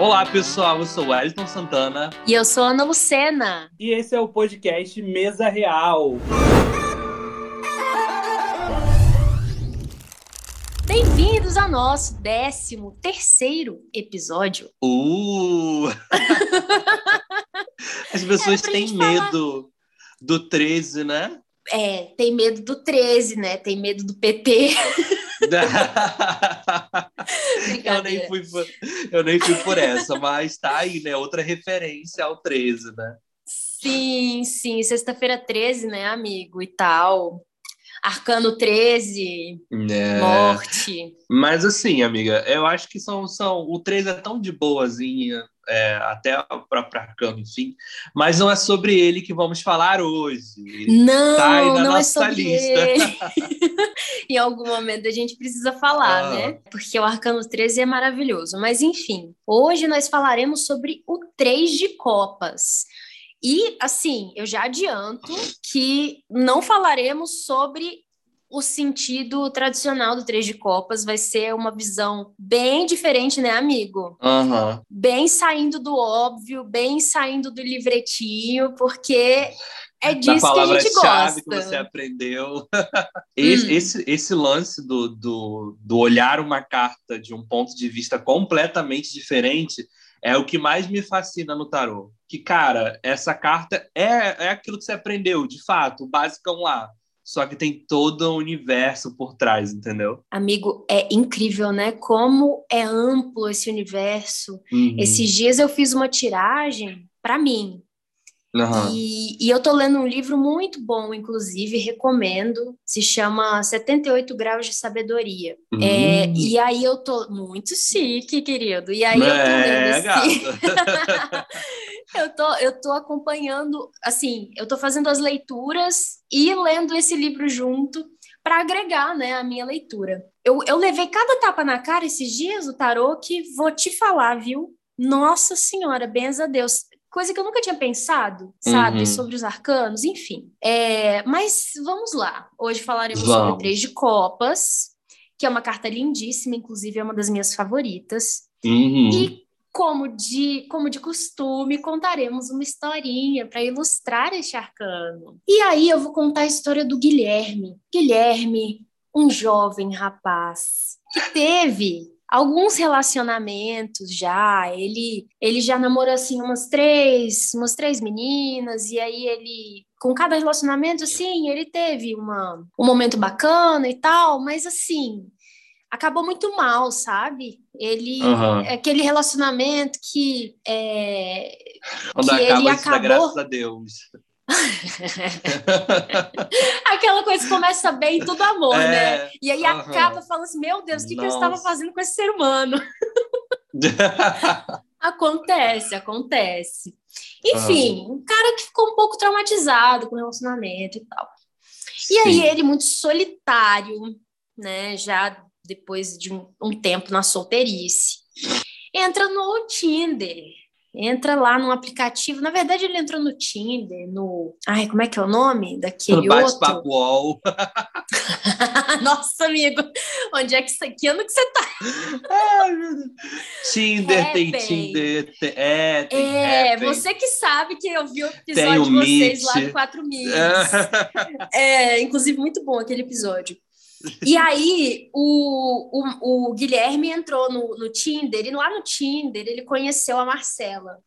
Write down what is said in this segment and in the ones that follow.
Olá, pessoal. Eu sou o Wellington Santana. E eu sou a Ana Lucena. E esse é o podcast Mesa Real. Bem-vindos ao nosso 13 terceiro episódio. Uh! As pessoas pra têm gente falar. medo do 13, né? É, tem medo do 13, né? Tem medo do PT. eu, nem fui por, eu nem fui por essa, mas tá aí, né? Outra referência ao 13, né? Sim, sim. Sexta-feira 13, né, amigo? E tal. Arcano 13, É. morte. Mas assim, amiga, eu acho que são, são o 13 é tão de boazinha, é, até o próprio Arcano, enfim, mas não é sobre ele que vamos falar hoje. Não, Tá aí na não é nossa sobre lista. ele. em algum momento a gente precisa falar, Ah. né? Porque o Arcano 13 é maravilhoso. Mas enfim, hoje nós falaremos sobre o Três de Copas. E, assim, eu já adianto que não falaremos sobre o sentido tradicional do Três de Copas. Vai ser uma visão bem diferente, né, amigo? Aham. Bem saindo do óbvio, bem saindo do livretinho, porque é da disso que a gente gosta. que você aprendeu. esse, Hum. esse, esse lance do, do, do olhar uma carta de um ponto de vista completamente diferente é o que mais me fascina no tarô. Que, cara, essa carta é, é aquilo que você aprendeu, de fato, o basicão lá. Só que tem todo o universo por trás, entendeu? Amigo, é incrível, né? Como é amplo esse universo. Uhum. Esses dias eu fiz uma tiragem para mim. Aham. E, e eu tô lendo um livro muito bom, inclusive, recomendo. Se chama 78 Graus de Sabedoria. É, Hum. e aí eu tô muito chique, querido. E aí eu tô é, lendo esse. Eu tô, eu tô acompanhando, assim, eu tô fazendo as leituras e lendo esse livro junto para agregar, né, a minha leitura. Eu, eu levei cada tapa na cara esses dias, o tarô, que vou te falar, viu? Nossa Senhora, benza a Deus. Coisa que eu nunca tinha pensado, sabe, Uhum. sobre os arcanos, enfim. É, mas vamos lá. Hoje falaremos Vamos. sobre Três de Copas, que é uma carta lindíssima, inclusive é uma das minhas favoritas. Uhum. E como de, como de costume, contaremos uma historinha para ilustrar este arcano. E aí eu vou contar a história do Guilherme. Guilherme, um jovem rapaz que teve alguns relacionamentos já. Ele ele já namorou assim umas três, umas três meninas e aí ele com cada relacionamento assim, ele teve uma, um momento bacana e tal, mas assim, acabou muito mal, sabe? Ele é aquele relacionamento que é, Quando que ele acaba dá acabou- graças a Deus. aquela coisa começa bem, tudo amor, É, né? E aí aham. acaba falando assim, meu Deus, o que, que eu estava fazendo com esse ser humano? Acontece, acontece. Enfim, um cara que ficou um pouco traumatizado com o relacionamento e tal. E aí Sim. ele muito solitário, né? Já depois de um, um tempo na solteirice, entra no Tinder. Entra lá no aplicativo. Na verdade, ele entrou no Tinder, no. Ai, como é que é o nome daquele outro? Bate-papo UOL. Nossa, amigo, onde é que você. Que ano que você tá? Ai, meu Deus. Tinder, tem Happn. Tinder, tem, é, tem É, você que sabe que eu vi o episódio o de vocês Meet. lá do 4 Milhas. É, inclusive, muito bom aquele episódio. E aí, o, o, o Guilherme entrou no, no Tinder, e lá no Tinder ele conheceu a Marcela.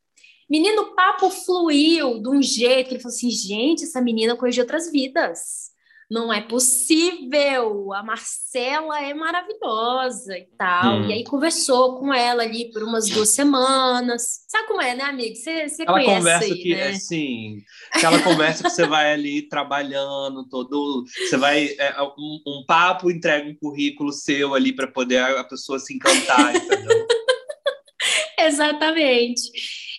Menino, o papo fluiu de um jeito que ele falou assim: gente, essa menina conhece outras vidas. Não é possível. A Marcela é maravilhosa e tal. Hum. E aí conversou com ela ali por umas duas semanas. Sabe como é, né, amigo? Você conhece conversa aí, que, né? assim, aquela conversa que você vai ali trabalhando, todo. Você vai. é, um, um papo entrega um currículo seu ali para poder a a pessoa se encantar, entendeu? Exatamente.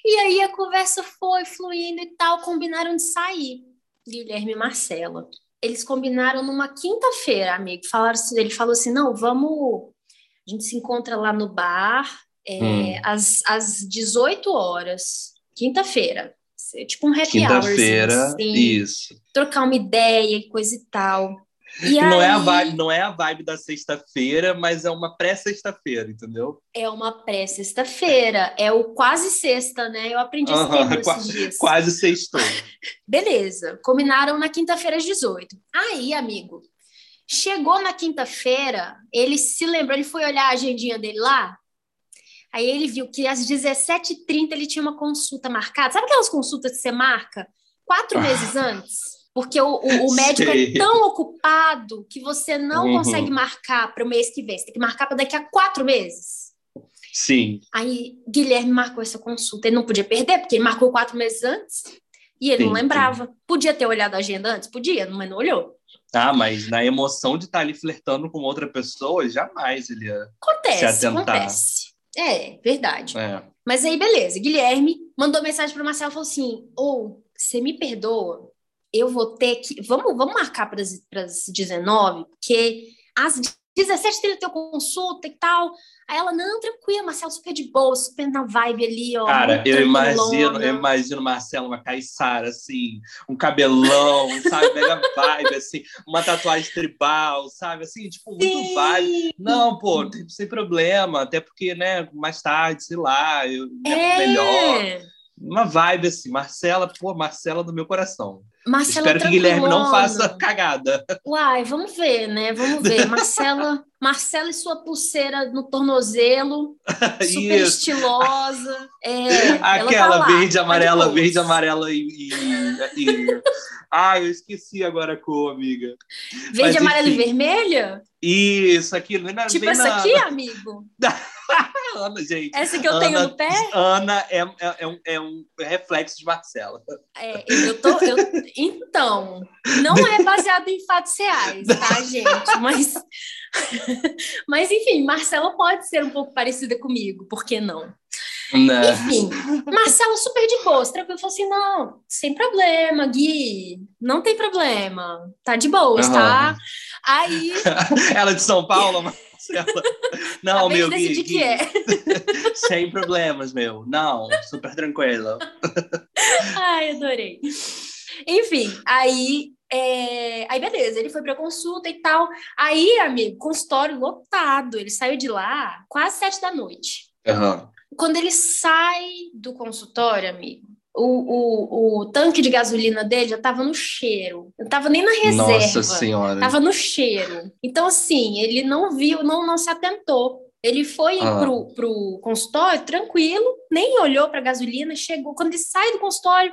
E aí a conversa foi fluindo e tal, combinaram de sair, Guilherme e Marcela. Eles combinaram numa quinta-feira, amigo. Falaram, assim- ele falou assim: não, vamos. A gente se encontra lá no bar é, Hum. às, às 18 horas, quinta-feira. Tipo um happy hour. Quinta-feira, assim, isso. trocar uma ideia e coisa e tal. E não, é a aí- vibe, não é a vibe da sexta-feira, mas é uma pré-sexta-feira, entendeu? É uma pré-sexta-feira, é o quase sexta, né? Eu aprendi esse Aham, termo qua- esses dias. Quase sextou. Beleza, combinaram na quinta-feira às 18. Aí, amigo, chegou na quinta-feira, ele se lembrou, ele foi olhar a agendinha dele lá, aí ele viu que às 17h30 ele tinha uma consulta marcada. Sabe aquelas consultas que você marca quatro Ah. meses antes? Porque o, o- o médico Sei. é tão ocupado que você não Uhum. consegue marcar para o mês que vem. Você tem que marcar para daqui a quatro meses. Sim. Aí Guilherme marcou essa consulta. Ele não podia perder, porque ele marcou quatro meses antes e ele Sim, não lembrava. Podia ter olhado a agenda antes? Podia, mas não olhou. Ah, mas na emoção de estar ali flertando com outra pessoa, jamais ele ia. Acontece, Se atentar. acontece. É, verdade. É. Mas aí, beleza. Guilherme mandou mensagem para o Marcelo e falou assim: Ou, você me perdoa, eu vou ter que. Vamos, vamos marcar para as 19, porque às 17 tem tua consulta e tal. Aí ela, não, tranquila, Marcelo, super de boa, super na vibe ali, ó. Cara, eu imagino, eu imagino Marcelo, uma caiçara, assim, um cabelão, sabe? Mega vibe, assim, uma tatuagem tribal, sabe? Assim, tipo, muito Sim. vibe. Não, pô, sem problema, até porque, né, mais tarde, sei lá, eu É. melhor. Uma vibe, assim, Marcela, pô, Marcela do meu coração. Marcela Espero que Guilherme não faça cagada. Uai, vamos ver, né? Vamos ver. Marcela, Marcela e sua pulseira no tornozelo, super estilosa. É, tá Aquela verde, tá de amarela, verde, amarela e. e, e... Ai, eu esqueci agora a cor, amiga. Verde, Mas, amarela e vermelha? Isso, aquilo. Na, Tipo essa na- aqui, amigo? Ana, gente. Essa que eu Ana- tenho no pé? Ana é, é, é um, é um reflexo de Marcela. É, eu tô. eu- então, não é baseado em fatos reais, tá, gente? Mas, mas enfim, Marcela pode ser um pouco parecida comigo, por que não? Né? Enfim, Marcela super de boas, tranquilo, falou assim: não, sem problema, Gui, não tem problema, tá de boas, tá? Aham. Aí, Ela é de São Paulo, Marcela. Não, meu, Gui, decidir Gui, é. sem problemas, meu. Não, super tranquila. Ai, adorei. Enfim, aí, é, aí beleza, ele foi pra consulta e tal. Aí, amigo, consultório lotado, ele saiu de lá quase sete da noite. Aham. Quando ele sai do consultório, amigo, o, o, o tanque de gasolina dele já tava no cheiro. Não tava nem na reserva. Nossa Senhora. Tava no cheiro. Então, assim, ele não viu, não, não se atentou. Ele foi Ah. pro, pro consultório tranquilo, nem olhou pra gasolina, chegou. Quando ele sai do consultório,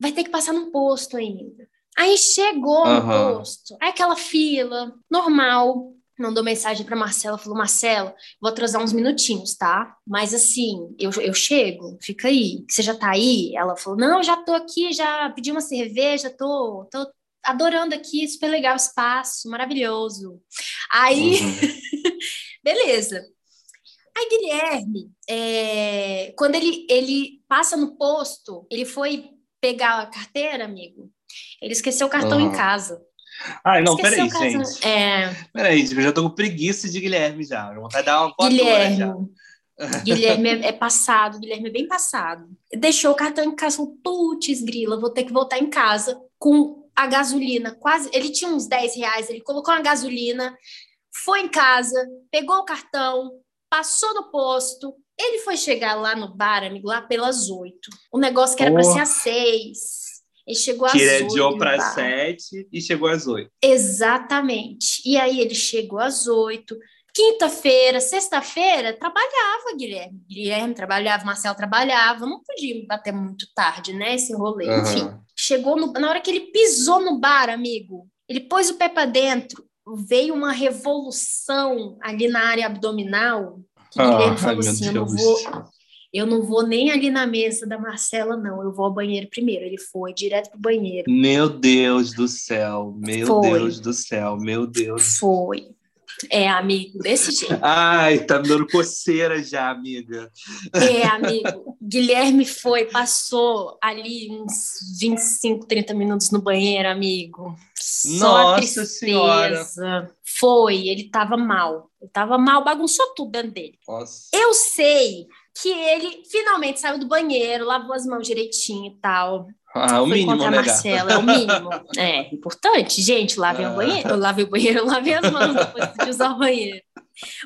vai ter que passar num posto ainda. Aí chegou no Aham. posto, aí aquela fila, normal. Mandou mensagem pra Marcela, falou: Marcela, vou atrasar uns minutinhos, tá? Mas assim, eu, eu chego, fica aí. Você já tá aí? Ela falou: Não, já tô aqui, já pedi uma cerveja, tô, tô adorando aqui, super legal o espaço, maravilhoso. Aí, Uhum. beleza. Aí, Guilherme, é, quando ele, ele passa no posto, ele foi pegar a carteira, amigo, ele esqueceu o cartão Aham. em casa. Ai, não, Esqueceu peraí, o cartão- gente. É, Peraí, eu já tô com preguiça de Guilherme já. Eu Vontade de dar uma voadora já. Guilherme. Guilherme é, é passado, Guilherme é bem passado. Deixou o cartão em casa, falou, putz, grila, vou ter que voltar em casa com a gasolina quase. Ele tinha uns 10 reais, ele colocou a gasolina, foi em casa, pegou o cartão, passou no posto. Ele foi chegar lá no bar, amigo, lá pelas 8. O negócio que era para Oh. ser às 6. Ele chegou às ele 8. adiou no para sete e chegou às oito. Exatamente. E aí ele chegou às oito. Quinta-feira, sexta-feira, trabalhava, Guilherme. Guilherme trabalhava, Marcelo trabalhava. Não podia bater muito tarde, né? Esse rolê. Aham. Enfim, chegou no- na hora que ele pisou no bar, amigo. Ele pôs o pé para dentro. Veio uma revolução ali na área abdominal. Que Ah, Guilherme falou assim: eu não vou. Eu não vou nem ali na mesa da Marcela, não. Eu vou ao banheiro primeiro. Ele foi direto pro banheiro. Meu Deus do céu, meu Foi. Deus do céu, meu Deus. Foi. É, amigo, desse jeito. Ai, tá me dando coceira já, amiga. É, amigo. Guilherme foi, passou ali uns 25, 30 minutos no banheiro, amigo. Só Nossa tristeza. Senhora. Foi, ele tava mal. Ele tava mal, bagunçou tudo dentro dele. Nossa. Eu sei que ele finalmente saiu do banheiro, lavou as mãos direitinho e tal. Ah, o foi mínimo, encontrar né, Marcela, é o mínimo. É, importante. Gente, lavem Ah. o banheiro. Eu lavei o banheiro, lavei as mãos depois de usar o banheiro.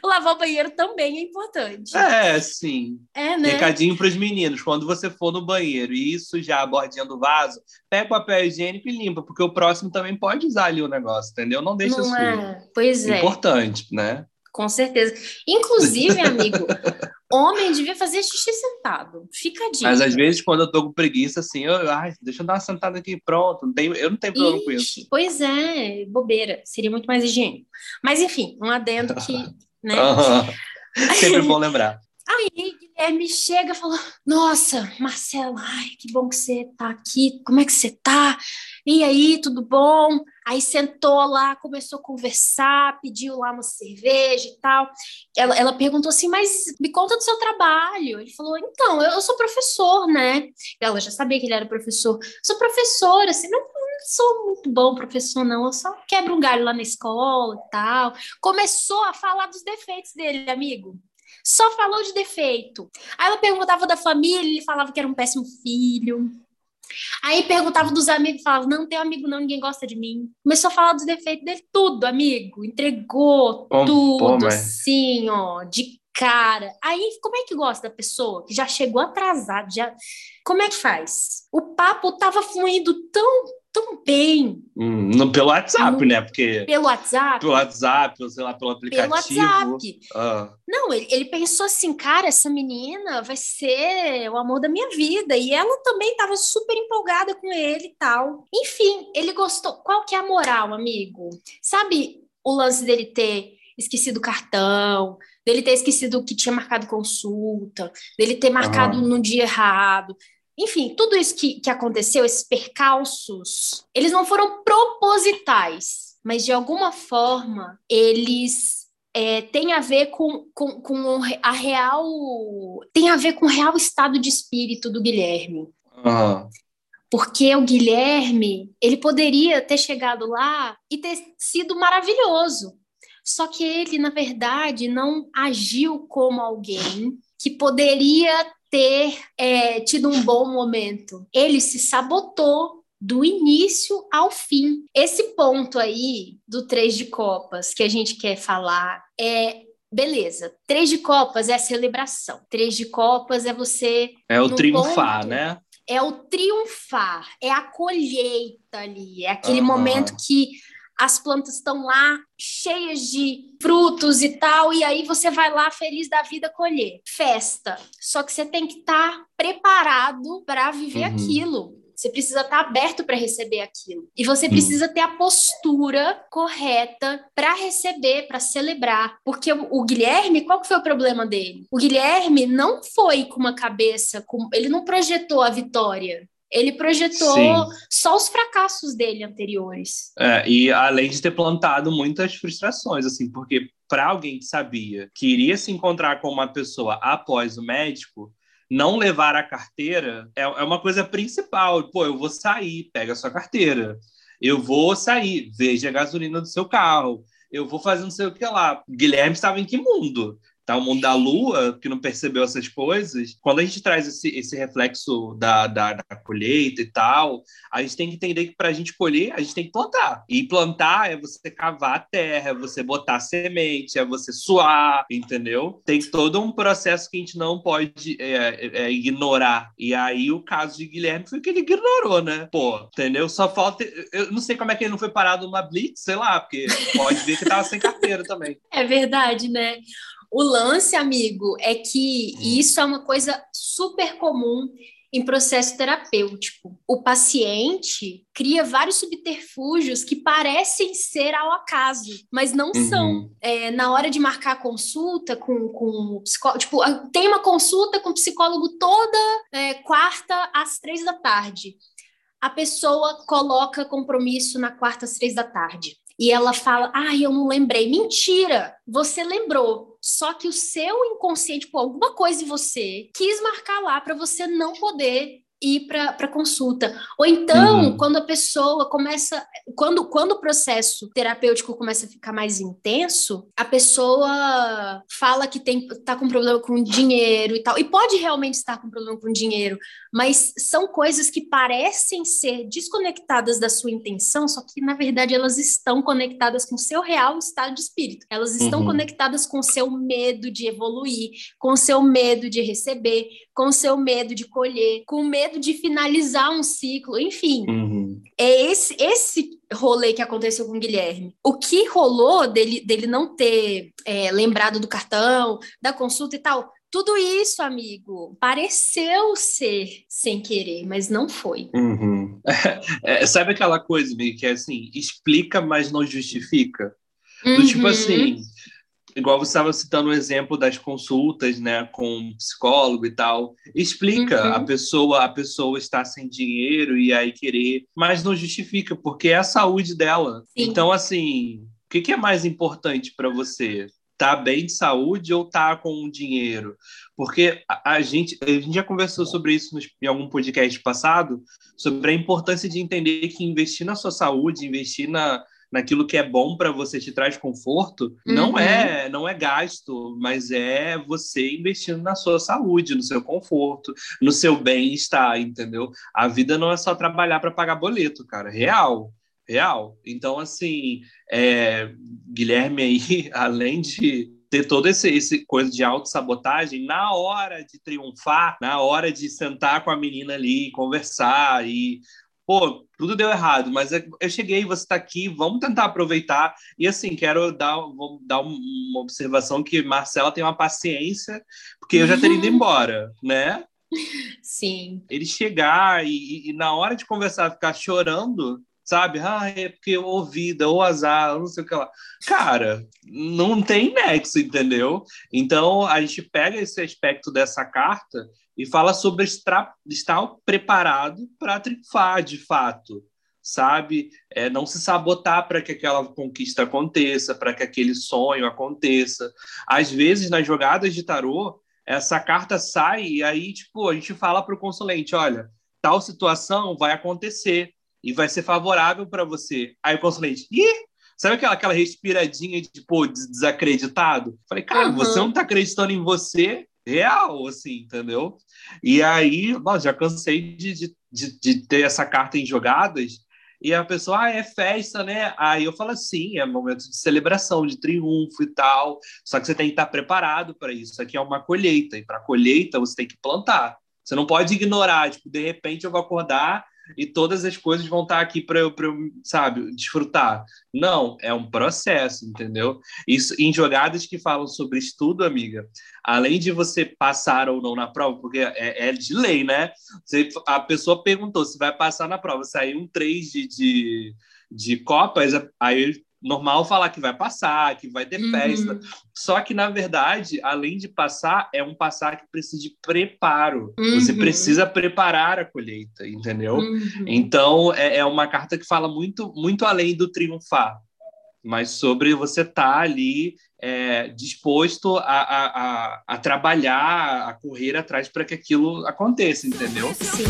O lavar o banheiro também é importante. É, sim. É, né? Recadinho para os meninos: quando você for no banheiro e sujar a bordinha do vaso, pega o papel higiênico e limpa, porque o próximo também pode usar ali o negócio, entendeu? Não deixa Não sujo. é? Pois é, Importante, né? com certeza. Inclusive, amigo, homem devia fazer xixi sentado. Fica a dica. Mas às vezes, quando eu tô com preguiça, assim, eu, ai, deixa eu dar uma sentada aqui, pronto. Não tem, eu não tenho problema com isso. Ixi, pois é, bobeira. Seria muito mais higiênico. Mas, enfim, um adendo que, né? Sempre bom lembrar. Aí, Guilherme chega e fala: Nossa, Marcela, ai, que bom que você tá aqui. Como é que você tá? E aí, tudo bom? Aí sentou lá, começou a conversar, pediu lá uma cerveja e tal. Ela, ela perguntou assim: Mas me conta do seu trabalho. Ele falou: Então, eu, eu sou professor, né? Ela já sabia que ele era professor. Sou professora, assim, não, não sou muito bom professor, não. Eu só quebro um galho lá na escola e tal. Começou a falar dos defeitos dele, amigo só falou de defeito. Aí ela perguntava da família, ele falava que era um péssimo filho. Aí perguntava dos amigos, falava, não tenho amigo não, ninguém gosta de mim. Começou a falar dos defeitos dele, tudo, amigo. Entregou tudo, pô, assim, ó, de cara. Aí, como é que gosta da pessoa que já chegou atrasado, já... Como é que faz? O papo tava fluindo tão, tão bem Hum, no, pelo WhatsApp, No- né? Porque pelo WhatsApp, pelo WhatsApp, ou sei lá, pelo pelo aplicativo. WhatsApp. Ah, Não, ele, ele pensou assim, cara, essa menina vai ser o amor da minha vida. E ela também estava super empolgada com ele e tal. Enfim, ele gostou. Qual que é a moral, amigo? Sabe o lance dele ter esquecido o cartão, dele ter esquecido que tinha marcado consulta, dele ter marcado Aham. no dia errado. Enfim, tudo isso que, que aconteceu, esses percalços, eles não foram propositais, mas de alguma forma eles é, têm a ver com, com, com a real. tem a ver com o real estado de espírito do Guilherme. ah, Porque o Guilherme, ele poderia ter chegado lá e ter sido maravilhoso. Só que ele, na verdade, não agiu como alguém que poderia ter é, tido um bom momento. Ele se sabotou do início ao fim. Esse ponto aí do Três de Copas que a gente quer falar é. Beleza, três de copas é a celebração. Três de copas é você é o triunfar, ponto. né? é o triunfar, é a colheita ali, é aquele Aham. momento que as plantas estão lá cheias de frutos e tal, e aí você vai lá feliz da vida colher. Festa. Só que você tem que estar preparado para viver Uhum. aquilo. Você precisa estar aberto para receber aquilo. E você precisa ter a postura correta para receber, para celebrar. Porque o, o Guilherme, qual que foi o problema dele? O Guilherme não foi com uma cabeça, com, ele não projetou a vitória. Ele projetou Sim. só os fracassos dele anteriores. É, e além de ter plantado muitas frustrações, assim, porque para alguém que sabia que iria se encontrar com uma pessoa após o médico, não levar a carteira é, é uma coisa principal. Pô, eu vou sair, pega a sua carteira. Eu vou sair, veja a gasolina do seu carro. Eu vou fazer não sei o que lá. Guilherme estava em que mundo? Tá, o mundo da lua, que não percebeu essas coisas. Quando a gente traz esse, esse reflexo da, da, da colheita e tal, a gente tem que entender que para a gente colher, a gente tem que plantar. E plantar é você cavar a terra, é você botar semente, é você suar, entendeu? Tem todo um processo que a gente não pode é, é, ignorar. E aí o caso de Guilherme foi que ele ignorou, né? Pô, entendeu? Só falta. Eu não sei como é que ele não foi parado numa blitz, sei lá, porque pode ver que tava sem carteira também. É verdade, né? O lance, amigo, é que Hum. isso é uma coisa super comum em processo terapêutico. O paciente cria vários subterfúgios que parecem ser ao acaso, mas não são. Uhum. É, na hora de marcar a consulta com, com o psicólogo, tipo, tem uma consulta com o psicólogo toda é, quarta às três da tarde. A pessoa coloca compromisso na quarta às três da tarde. E ela fala: Ah, eu não lembrei. Mentira! Você lembrou. Só que o seu inconsciente, por alguma coisa em você, quis marcar lá para você não poder ir para consulta. Ou então, Uhum. quando a pessoa começa. Quando, quando o processo terapêutico começa a ficar mais intenso, a pessoa fala que tem tá com problema com dinheiro e tal, e pode realmente estar com problema com dinheiro, mas são coisas que parecem ser desconectadas da sua intenção, só que na verdade elas estão conectadas com o seu real estado de espírito. Elas estão uhum. conectadas com o seu medo de evoluir, com o seu medo de receber, com o seu medo de colher, com o medo de finalizar um ciclo, enfim. Uhum. É esse esse rolê que aconteceu com o Guilherme. O que rolou dele, dele não ter é, lembrado do cartão, da consulta e tal, tudo isso, amigo, pareceu ser sem querer, mas não foi. Uhum. É, sabe aquela coisa, meio que é assim, explica, mas não justifica? Uhum. Do tipo assim, igual você estava citando o exemplo das consultas, né, com psicólogo e tal, explica uhum. a pessoa, a pessoa está sem dinheiro e aí querer, mas não justifica porque é a saúde dela. Sim. Então assim, o que, que é mais importante para você? Tá bem de saúde ou tá com dinheiro? Porque a, a, gente, a gente já conversou sobre isso no, em algum podcast passado, sobre a importância de entender que investir na sua saúde, investir na, naquilo que é bom para você te traz conforto, uhum. não é não é gasto, mas é você investindo na sua saúde, no seu conforto, no seu bem-estar, entendeu? A vida não é só trabalhar para pagar boleto, cara, real. Real. Então, assim, é, Guilherme aí, além de ter todo esse, esse coisa de autossabotagem, na hora de triunfar, na hora de sentar com a menina ali, conversar e pô, tudo deu errado, mas é, eu cheguei, você está aqui, vamos tentar aproveitar. E assim, quero dar, vou dar uma observação que Marcela tem uma paciência, porque eu já teria ido uhum. embora, né? Sim. Ele chegar e, e, na hora de conversar ficar chorando, sabe? Ah, é porque ou vida, ou azar, não sei o que lá. Cara, não tem nexo, entendeu? Então a gente pega esse aspecto dessa carta e fala sobre estar, estar preparado para triunfar de fato, sabe? É, não se sabotar para que aquela conquista aconteça, para que aquele sonho aconteça. Às vezes, nas jogadas de tarô, essa carta sai e aí, tipo, a gente fala para o consulente, olha, tal situação vai acontecer e vai ser favorável para você. Aí o consulente, ih, Sabe aquela, aquela respiradinha de, pô, desacreditado? Falei, cara, uhum. você não tá acreditando em você, real, assim, entendeu? E aí, nossa, já cansei de, de, de, ter essa carta em jogadas e a pessoa, ah, é festa, né? Aí eu falo assim, é momento de celebração, de triunfo e tal. Só que você tem que estar preparado para isso. Isso aqui é uma colheita, e para colheita você tem que plantar. Você não pode ignorar, tipo, de repente eu vou acordar e todas as coisas vão estar aqui para eu, eu, sabe, desfrutar. Não, é um processo, entendeu? Isso em jogadas que falam sobre estudo, amiga, além de você passar ou não na prova, porque é, é de lei, né? Você, a pessoa perguntou se vai passar na prova, saiu um 3 de, de, de Copas, aí normal falar que vai passar, que vai ter uhum. festa. Só que, na verdade, além de passar, é um passar que precisa de preparo. Uhum. Você precisa preparar a colheita, entendeu? Uhum. Então, é, é, uma carta que fala muito, muito além do triunfar, mas sobre você estar tá ali é, disposto a, a, a, a, trabalhar, a correr atrás para que aquilo aconteça, entendeu? Sim.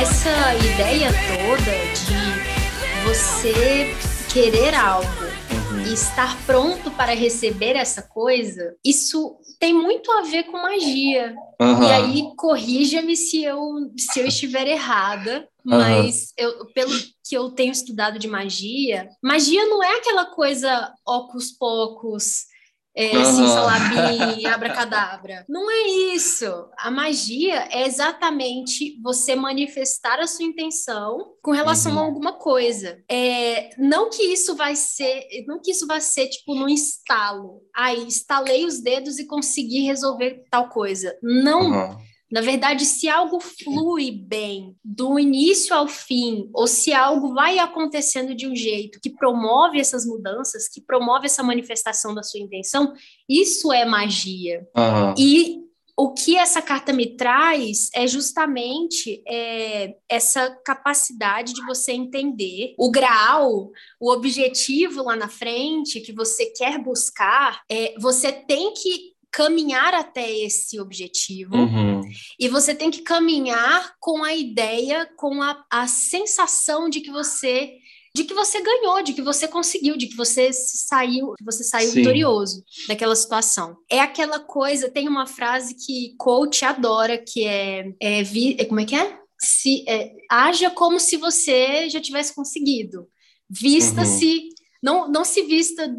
Essa ideia toda de você querer algo uhum. e estar pronto para receber essa coisa, isso tem muito a ver com magia. Uhum. E aí, corrija-me se eu, se eu estiver errada, mas uhum. eu, pelo que eu tenho estudado de magia, magia não é aquela coisa ocus pocos é, uhum. simsalabim, abracadabra. Não é isso. A magia é exatamente você manifestar a sua intenção com relação uhum. a alguma coisa. É, não que isso vai ser, não que isso vai ser tipo no instalo. Aí, estalei os dedos e consegui resolver tal coisa. Não. Uhum. Na verdade, se algo flui bem do início ao fim, ou se algo vai acontecendo de um jeito que promove essas mudanças, que promove essa manifestação da sua intenção, isso é magia. Uhum. E o que essa carta me traz é justamente é, essa capacidade de você entender o grau, o objetivo lá na frente que você quer buscar. É, você tem que caminhar até esse objetivo. Uhum. E você tem que caminhar com a ideia, com a, a sensação de que você de que você ganhou, de que você conseguiu, de que você saiu, que você saiu Sim. vitorioso daquela situação. É aquela coisa, tem uma frase que coach adora, que é, é, é como é que é? Se, é, haja como se você já tivesse conseguido. Vista-se uhum não, não se vista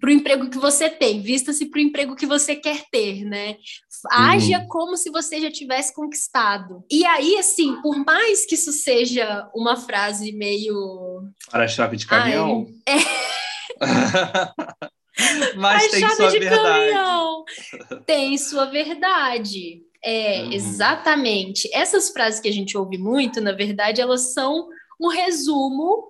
para o emprego que você tem, vista-se para o emprego que você quer ter, né? Haja uhum. como se você já tivesse conquistado. E aí, assim, por mais que isso seja uma frase meio. Para-chave de caminhão? Ai, é. Mas tem sua verdade. Caminhão. Tem sua verdade. É, uhum. exatamente. Essas frases que a gente ouve muito, na verdade, elas são um resumo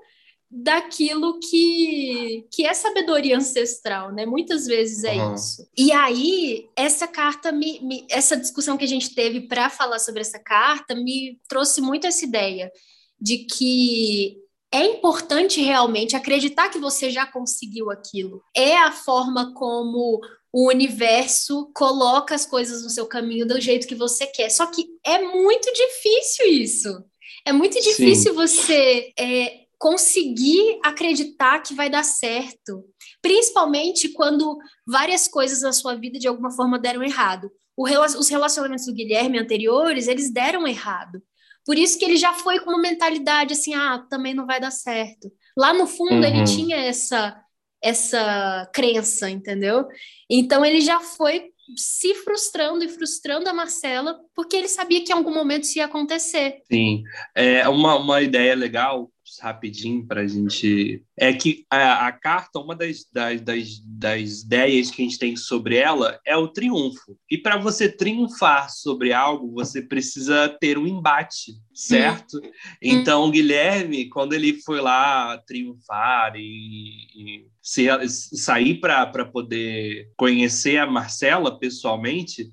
daquilo que, que é sabedoria ancestral, né? Muitas vezes é uhum. isso. E aí, essa carta, me, me essa discussão que a gente teve para falar sobre essa carta, me trouxe muito essa ideia de que é importante realmente acreditar que você já conseguiu aquilo. É a forma como o universo coloca as coisas no seu caminho do jeito que você quer. Só que é muito difícil isso. É muito difícil Sim. você é, conseguir acreditar que vai dar certo, principalmente quando várias coisas na sua vida de alguma forma deram errado. os relacionamentos do Guilherme anteriores, eles deram errado. Por isso que ele já foi com uma mentalidade assim, ah, também não vai dar certo. Lá no fundo uhum. ele tinha essa essa crença, entendeu? Então ele já foi se frustrando e frustrando a Marcela, porque ele sabia que em algum momento isso ia acontecer. Sim, é uma, uma ideia legal rapidinho para a gente. É que a, a carta, uma das, das, das, das, ideias que a gente tem sobre ela é o triunfo. E para você triunfar sobre algo, você precisa ter um embate, certo? Hum. Então, o Guilherme, quando ele foi lá triunfar e, e se, sair para poder conhecer a Marcela pessoalmente,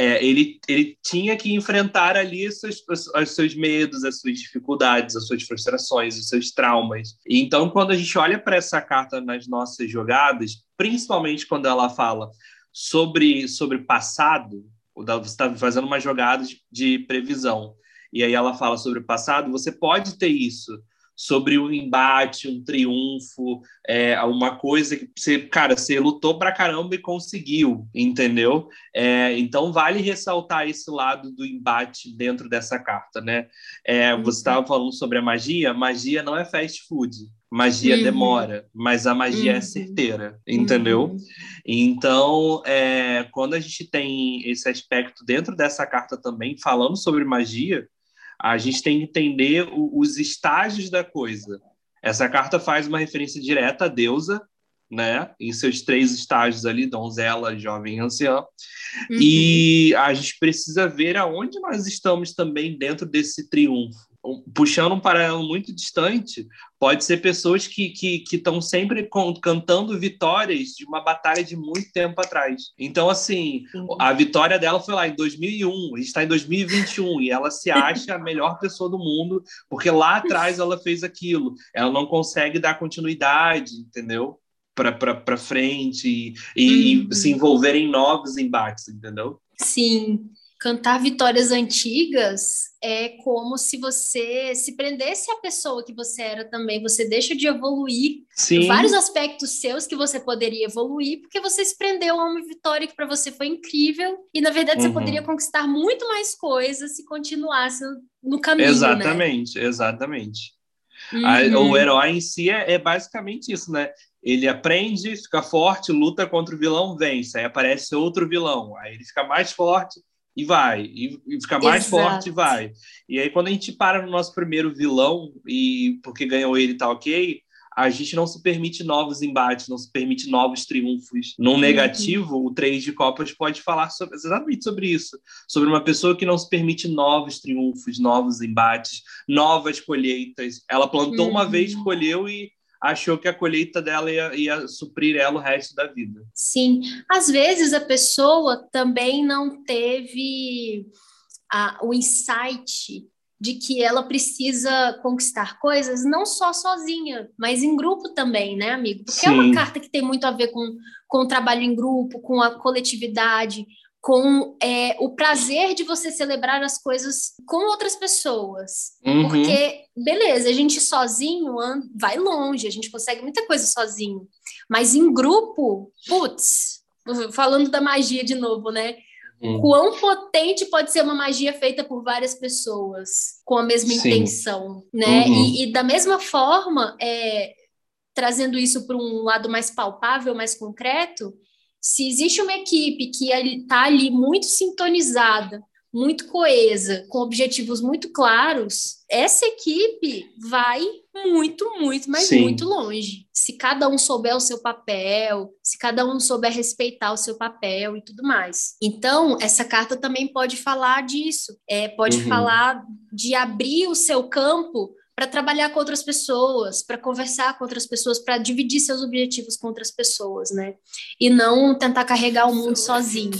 é, ele, ele tinha que enfrentar ali os seus, os seus medos, as suas dificuldades, as suas frustrações, os seus traumas. Então, quando a gente olha para essa carta nas nossas jogadas, principalmente quando ela fala sobre, sobre passado, você está fazendo uma jogada de, de previsão, e aí ela fala sobre o passado, você pode ter isso sobre um embate, um triunfo, é, uma coisa que você, cara, você lutou pra caramba e conseguiu, entendeu? É, então vale ressaltar esse lado do embate dentro dessa carta, né? É, uhum. Você estava falando sobre a magia, magia não é fast food. Magia uhum. demora, mas a magia é uhum. é certeira, entendeu? Uhum. Então, é, quando a gente tem esse aspecto dentro dessa carta também, falando sobre magia, a gente tem que entender o, os estágios da coisa. Essa carta faz uma referência direta à deusa, né? Em seus três estágios ali, donzela, jovem e anciã. Uhum. E a gente precisa ver aonde nós estamos também dentro desse triunfo puxando um paralelo muito distante, pode ser pessoas que estão que, que sempre cantando vitórias de uma batalha de muito tempo atrás. Então, assim, a vitória dela foi lá em 2001, a gente está em 2021 e ela se acha a melhor pessoa do mundo porque lá atrás ela fez aquilo. Ela não consegue dar continuidade, entendeu? Para frente e, e uhum. se envolver em novos embates, entendeu? Sim, cantar vitórias antigas é como se você se prendesse à pessoa que você era também. Você deixa de evoluir Sim. vários aspectos seus que você poderia evoluir, porque você se prendeu a uma vitória que para você foi incrível. E na verdade uhum. você poderia conquistar muito mais coisas se continuasse no caminho. Exatamente, né? exatamente. Uhum. A, o herói em si é, é basicamente isso, né? ele aprende, fica forte, luta contra o vilão, vence. Aí aparece outro vilão, aí ele fica mais forte, e vai, e, e fica mais Exato. forte e vai. E aí, quando a gente para no nosso primeiro vilão, e porque ganhou ele tá ok, a gente não se permite novos embates, não se permite novos triunfos. Num uhum. negativo, o três de copas pode falar sobre, exatamente sobre isso, sobre uma pessoa que não se permite novos triunfos, novos embates, novas colheitas. Ela plantou uhum. uma vez, colheu e achou que a colheita dela ia, ia suprir ela o resto da vida. Sim, às vezes a pessoa também não teve a, o insight de que ela precisa conquistar coisas não só sozinha, mas em grupo também, né, amigo? Porque Sim. é uma carta que tem muito a ver com, com o trabalho em grupo, com a coletividade, com é, o prazer de você celebrar as coisas com outras pessoas. Uhum. Porque, beleza, a gente sozinho vai longe, a gente consegue muita coisa sozinho. Mas em grupo, putz, falando da magia de novo, né? Uhum. Quão potente pode ser uma magia feita por várias pessoas com a mesma Sim. intenção, né? Uhum. E, e, da mesma forma, é, trazendo isso para um lado mais palpável, mais concreto, se existe uma equipe que está ali muito sintonizada, muito coesa, com objetivos muito claros, essa equipe vai muito, muito, mas Sim. muito longe. Se cada um souber o seu papel, se cada um souber respeitar o seu papel e tudo mais. Então, essa carta também pode falar disso, é, pode uhum. falar de abrir o seu campo para trabalhar com outras pessoas, para conversar com outras pessoas, para dividir seus objetivos com outras pessoas, né? E não tentar carregar o mundo sozinho.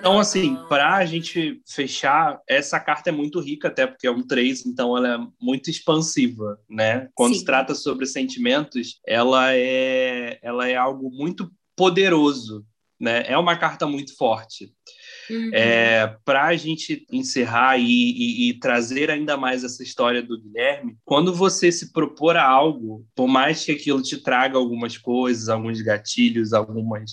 Então, assim, para a gente fechar, essa carta é muito rica, até porque é um 3, então ela é muito expansiva, né? Quando Sim. se trata sobre sentimentos, ela é, ela é algo muito poderoso, né? É uma carta muito forte. Uhum. É, para a gente encerrar e, e, e, trazer ainda mais essa história do Guilherme, quando você se propor a algo, por mais que aquilo te traga algumas coisas, alguns gatilhos, algumas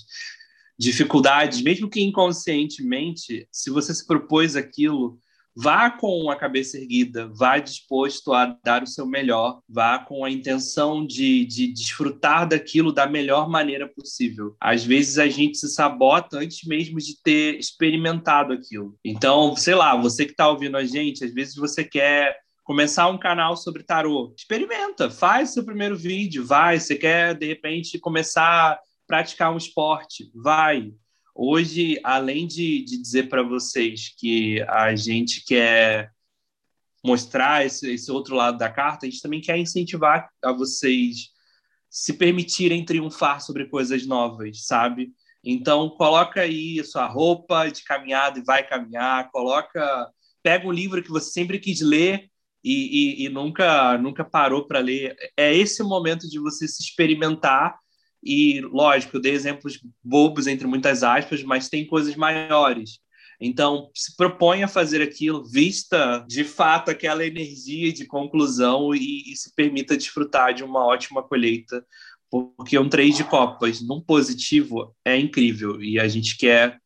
dificuldades, mesmo que inconscientemente, se você se propôs aquilo, vá com a cabeça erguida, vá disposto a dar o seu melhor, vá com a intenção de, de desfrutar daquilo da melhor maneira possível. Às vezes a gente se sabota antes mesmo de ter experimentado aquilo. Então, sei lá, você que está ouvindo a gente, às vezes você quer começar um canal sobre tarô. Experimenta, faz seu primeiro vídeo, vai. Você quer, de repente, começar praticar um esporte, vai. Hoje, além de, de dizer para vocês que a gente quer mostrar esse, esse outro lado da carta, a gente também quer incentivar a vocês se permitirem triunfar sobre coisas novas, sabe? Então, coloca aí a sua roupa de caminhada e vai caminhar, coloca, pega um livro que você sempre quis ler e, e, e nunca, nunca parou para ler. É esse momento de você se experimentar e, lógico, eu dei exemplos bobos, entre muitas aspas, mas tem coisas maiores. Então, se propõe a fazer aquilo, vista de fato aquela energia de conclusão e, e se permita desfrutar de uma ótima colheita, porque um três de copas num positivo é incrível e a gente quer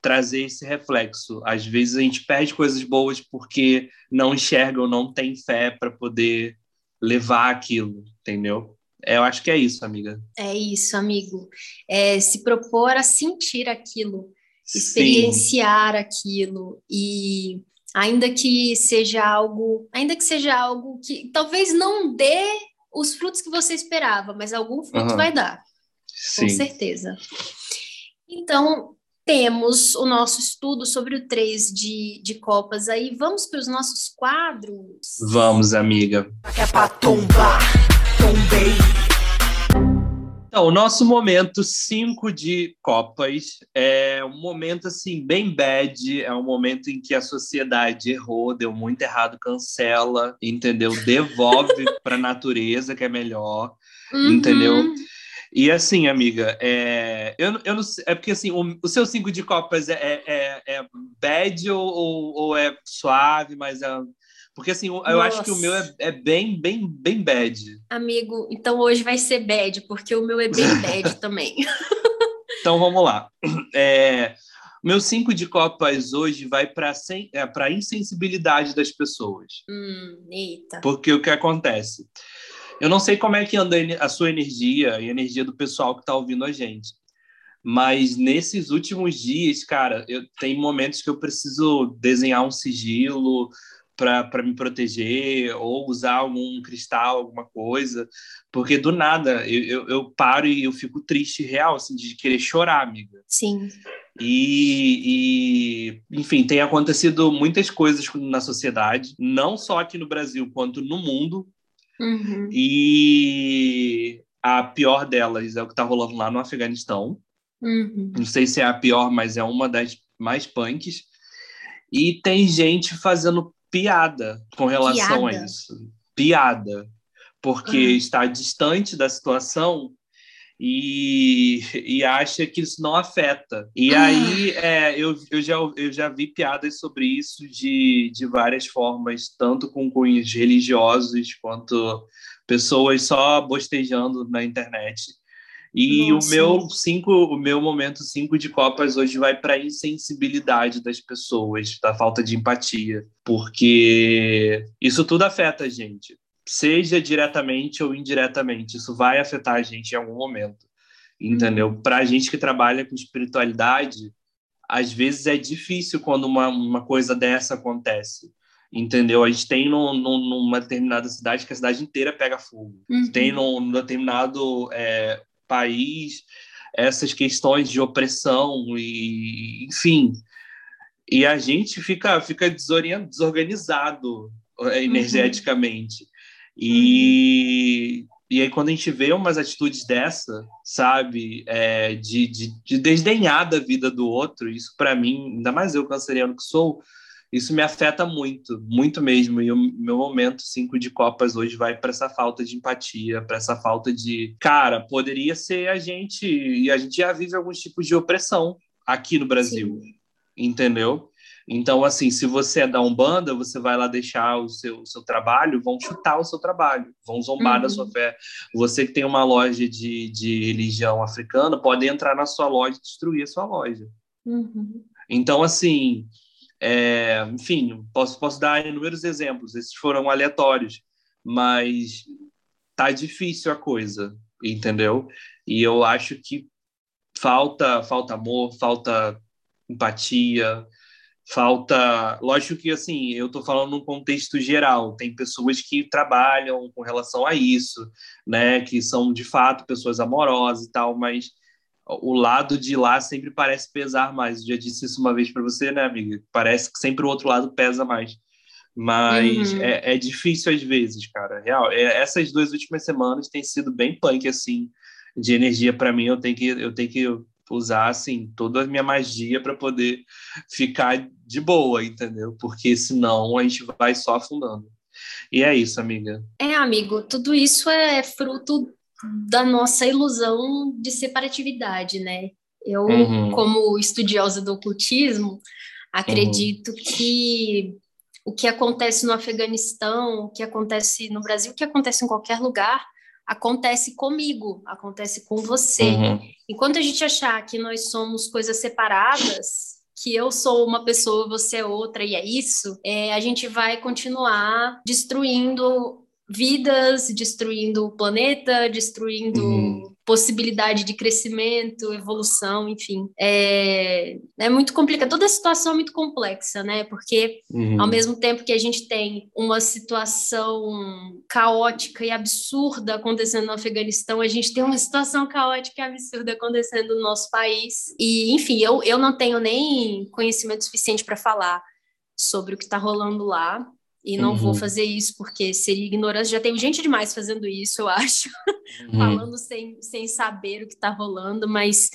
trazer esse reflexo. Às vezes a gente perde coisas boas porque não enxerga ou não tem fé para poder levar aquilo, entendeu? É, eu acho que é isso, amiga. É isso, amigo. É se propor a sentir aquilo, experienciar Sim. aquilo e ainda que seja algo, ainda que seja algo que talvez não dê os frutos que você esperava, mas algum fruto uhum. vai dar. Sim. Com certeza. Então, temos o nosso estudo sobre o 3 de, de Copas aí. Vamos para os nossos quadros? Vamos, amiga. É para tombar. Então, o nosso momento 5 de Copas é um momento assim bem bad, é um momento em que a sociedade errou, deu muito errado, cancela, entendeu? Devolve para a natureza que é melhor, uhum. entendeu? E assim, amiga, é, eu, eu não sei, é porque assim, o, o seu 5 de Copas é, é, é bad ou, ou, ou, é suave, mas é porque assim, eu Nossa. acho que o meu é, é, bem, bem, bem bad. Amigo, então hoje vai ser bad, porque o meu é bem bad também. então vamos lá. É, meu cinco de copas hoje vai para é, a insensibilidade das pessoas. Hum, eita. Porque o que acontece? Eu não sei como é que anda a sua energia e a energia do pessoal que está ouvindo a gente. Mas nesses últimos dias, cara, eu tem momentos que eu preciso desenhar um sigilo, para me proteger ou usar algum cristal, alguma coisa, porque do nada eu, eu, eu, paro e eu fico triste real, assim, de querer chorar, amiga. Sim. E, e, enfim, tem acontecido muitas coisas na sociedade, não só aqui no Brasil, quanto no mundo. Uhum. E a pior delas é o que está rolando lá no Afeganistão. Uhum. Não sei se é a pior, mas é uma das mais punks. E tem gente fazendo piada com relação piada. a isso. Piada. Porque uhum. está distante da situação e, e acha que isso não afeta. E ah. aí é, eu, eu, já, eu já vi piadas sobre isso de, de várias formas, tanto com cunhos religiosos quanto pessoas só bostejando na internet. E Nossa. o meu cinco, o meu momento cinco de copas hoje vai para a insensibilidade das pessoas, da falta de empatia, porque isso tudo afeta a gente seja diretamente ou indiretamente, isso vai afetar a gente em algum momento, entendeu? Uhum. Para a gente que trabalha com espiritualidade, às vezes é difícil quando uma, uma coisa dessa acontece, entendeu? A gente tem no, numa determinada cidade que a cidade inteira pega fogo, uhum. tem num, num determinado é, país essas questões de opressão e, enfim, e a gente fica fica desorganizado é, uhum. energeticamente. Uhum. E, e aí, quando a gente vê umas atitudes dessa, sabe, é, de, de, de desdenhar da vida do outro, isso para mim, ainda mais eu, canceriano que sou, isso me afeta muito, muito mesmo. E o meu momento cinco de Copas hoje vai para essa falta de empatia, para essa falta de. Cara, poderia ser a gente, e a gente já vive alguns tipos de opressão aqui no Brasil, Sim. entendeu? Então, assim, se você é da Umbanda, você vai lá deixar o seu, o seu trabalho, vão chutar o seu trabalho, vão zombar uhum. da sua fé. Você que tem uma loja de, de religião africana, pode entrar na sua loja e destruir a sua loja. Uhum. Então, assim, é, enfim, posso, posso dar inúmeros exemplos, esses foram aleatórios, mas tá difícil a coisa, entendeu? E eu acho que falta, falta amor, falta empatia, falta. Lógico que, assim, eu estou falando num contexto geral, tem pessoas que trabalham com relação a isso, né, que são de fato pessoas amorosas e tal, mas o lado de lá sempre parece pesar mais. Eu já disse isso uma vez para você, né, amiga? Parece que sempre o outro lado pesa mais. Mas uhum. é, é, difícil às vezes, cara. Real. É, essas duas últimas semanas têm sido bem punk, assim, de energia para mim. Eu tenho que, eu tenho que usar assim toda a minha magia para poder ficar de boa, entendeu? Porque senão a gente vai só afundando. E é isso, amiga. É, amigo, tudo isso é fruto da nossa ilusão de separatividade, né? Eu, uhum. como estudiosa do ocultismo, acredito uhum. que o que acontece no Afeganistão, o que acontece no Brasil, o que acontece em qualquer lugar, acontece comigo, acontece com você. Uhum. Enquanto a gente achar que nós somos coisas separadas, que eu sou uma pessoa, você é outra, e é isso, é, a gente vai continuar destruindo vidas, destruindo o planeta, destruindo uhum possibilidade de crescimento, evolução, enfim. É, é muito complicado. Toda a situação é muito complexa, né? Porque uhum. ao mesmo tempo que a gente tem uma situação caótica e absurda acontecendo no Afeganistão, a gente tem uma situação caótica e absurda acontecendo no nosso país. E, enfim, eu, eu não tenho nem conhecimento suficiente para falar sobre o que está rolando lá e não uhum. vou fazer isso porque seria ignorância. Já tem gente demais fazendo isso, eu acho, uhum. falando sem, sem saber o que está rolando, mas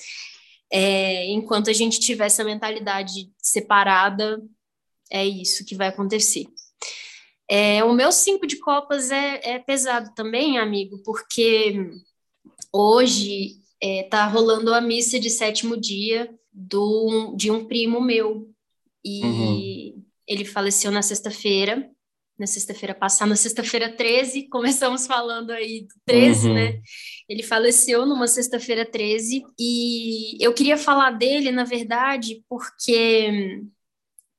é, enquanto a gente tiver essa mentalidade separada, é isso que vai acontecer. É, o meu cinco de copas é, é pesado também, amigo, porque hoje está é, rolando a missa de sétimo dia do, de um primo meu. E uhum. ele faleceu na sexta-feira na sexta-feira passada, na sexta-feira 13, começamos falando aí do 13, uhum. né? Ele faleceu numa sexta-feira 13 e eu queria falar dele, na verdade, porque